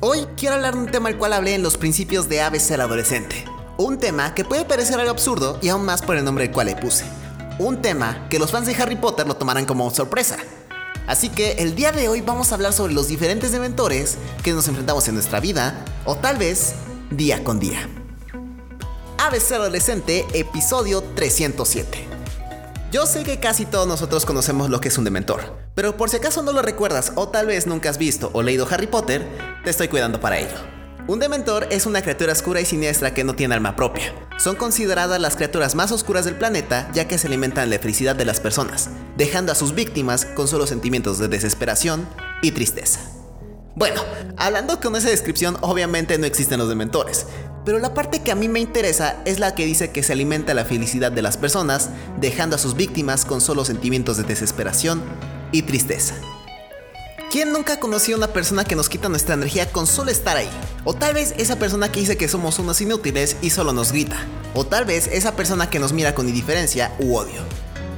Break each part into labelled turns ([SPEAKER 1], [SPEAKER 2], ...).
[SPEAKER 1] Hoy quiero hablar de un tema al cual hablé en los principios de ABC al adolescente. Un tema que puede parecer algo absurdo y aún más por el nombre del cual le puse. Un tema que los fans de Harry Potter lo tomarán como sorpresa. Así que el día de hoy vamos a hablar sobre los diferentes dementores que nos enfrentamos en nuestra vida o tal vez día con día. ABC Adolescente, episodio 307. Yo sé que casi todos nosotros conocemos lo que es un dementor, pero por si acaso no lo recuerdas o tal vez nunca has visto o leído Harry Potter, te estoy cuidando para ello. Un dementor es una criatura oscura y siniestra que no tiene alma propia. Son consideradas las criaturas más oscuras del planeta ya que se alimentan la felicidad de las personas, dejando a sus víctimas con solo sentimientos de desesperación y tristeza. Bueno, hablando con esa descripción, obviamente no existen los dementores, pero la parte que a mí me interesa es la que dice que se alimenta la felicidad de las personas, dejando a sus víctimas con solo sentimientos de desesperación y tristeza. ¿Quién nunca conoció a una persona que nos quita nuestra energía con solo estar ahí? O tal vez esa persona que dice que somos unos inútiles y solo nos grita. O tal vez esa persona que nos mira con indiferencia u odio.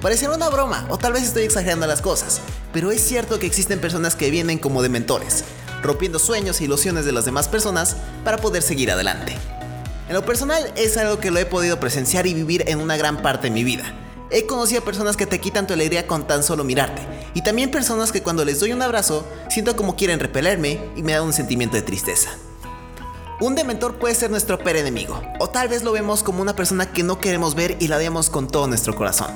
[SPEAKER 1] Parecerá una broma, o tal vez estoy exagerando las cosas, pero es cierto que existen personas que vienen como dementores, rompiendo sueños e ilusiones de las demás personas para poder seguir adelante. En lo personal es algo que lo he podido presenciar y vivir en una gran parte de mi vida. He conocido a personas que te quitan tu alegría con tan solo mirarte, y también personas que cuando les doy un abrazo siento como quieren repelerme y me da un sentimiento de tristeza. Un dementor puede ser nuestro peor enemigo, o tal vez lo vemos como una persona que no queremos ver y la odiamos con todo nuestro corazón.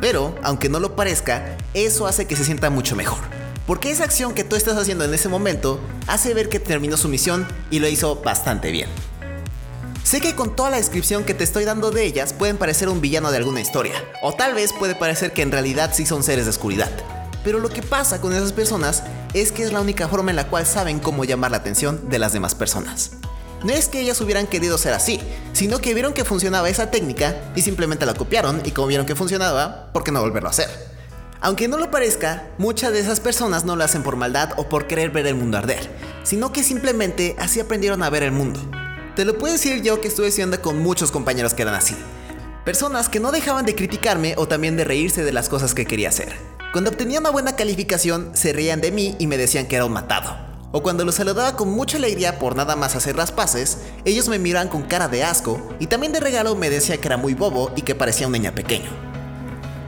[SPEAKER 1] Pero, aunque no lo parezca, eso hace que se sienta mucho mejor. Porque esa acción que tú estás haciendo en ese momento hace ver que terminó su misión y lo hizo bastante bien. Sé que con toda la descripción que te estoy dando de ellas pueden parecer un villano de alguna historia, o tal vez puede parecer que en realidad sí son seres de oscuridad. Pero lo que pasa con esas personas es que es la única forma en la cual saben cómo llamar la atención de las demás personas. No es que ellas hubieran querido ser así, sino que vieron que funcionaba esa técnica y simplemente la copiaron y como vieron que funcionaba, ¿por qué no volverlo a hacer? Aunque no lo parezca, muchas de esas personas no lo hacen por maldad o por querer ver el mundo arder, sino que simplemente así aprendieron a ver el mundo. Te lo puedo decir yo que estuve estudiando con muchos compañeros que eran así. Personas que no dejaban de criticarme o también de reírse de las cosas que quería hacer. Cuando obtenía una buena calificación, se reían de mí y me decían que era un matado. O cuando los saludaba con mucha alegría por nada más hacer las paces, ellos me miraban con cara de asco y también de regalo me decía que era muy bobo y que parecía un niño pequeño.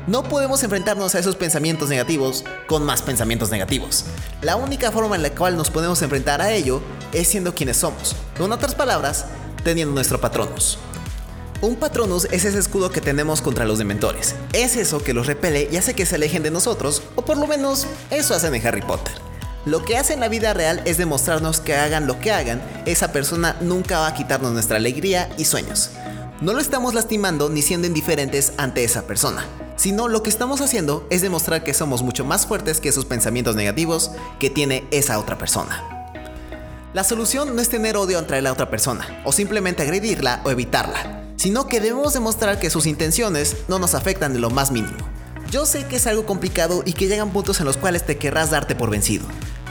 [SPEAKER 1] No podemos enfrentarnos a esos pensamientos negativos con más pensamientos negativos. La única forma en la cual nos podemos enfrentar a ello es siendo quienes somos. Con otras palabras, teniendo nuestro patronus. Un patronus es ese escudo que tenemos contra los dementores. Es eso que los repele y hace que se alejen de nosotros, o por lo menos eso hacen en Harry Potter. Lo que hace en la vida real es demostrarnos que hagan lo que hagan, esa persona nunca va a quitarnos nuestra alegría y sueños. No lo estamos lastimando ni siendo indiferentes ante esa persona, sino lo que estamos haciendo es demostrar que somos mucho más fuertes que esos pensamientos negativos que tiene esa otra persona. La solución no es tener odio entre la otra persona, o simplemente agredirla o evitarla sino que debemos demostrar que sus intenciones no nos afectan de lo más mínimo. Yo sé que es algo complicado y que llegan puntos en los cuales te querrás darte por vencido,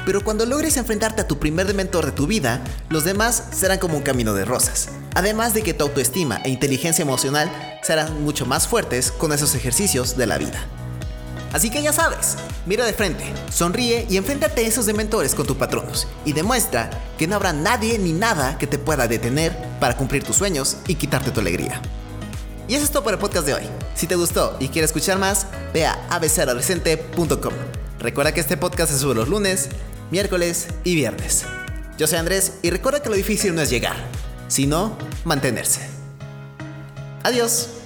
[SPEAKER 1] pero cuando logres enfrentarte a tu primer dementor de tu vida, los demás serán como un camino de rosas. Además de que tu autoestima e inteligencia emocional serán mucho más fuertes con esos ejercicios de la vida. Así que ya sabes, mira de frente, sonríe y enfréntate a esos dementores con tus patronos y demuestra que no habrá nadie ni nada que te pueda detener para cumplir tus sueños y quitarte tu alegría. Y eso es todo por el podcast de hoy. Si te gustó y quieres escuchar más, ve a abcadolescente.com. Recuerda que este podcast se sube los lunes, miércoles y viernes. Yo soy Andrés y recuerda que lo difícil no es llegar, sino mantenerse. Adiós.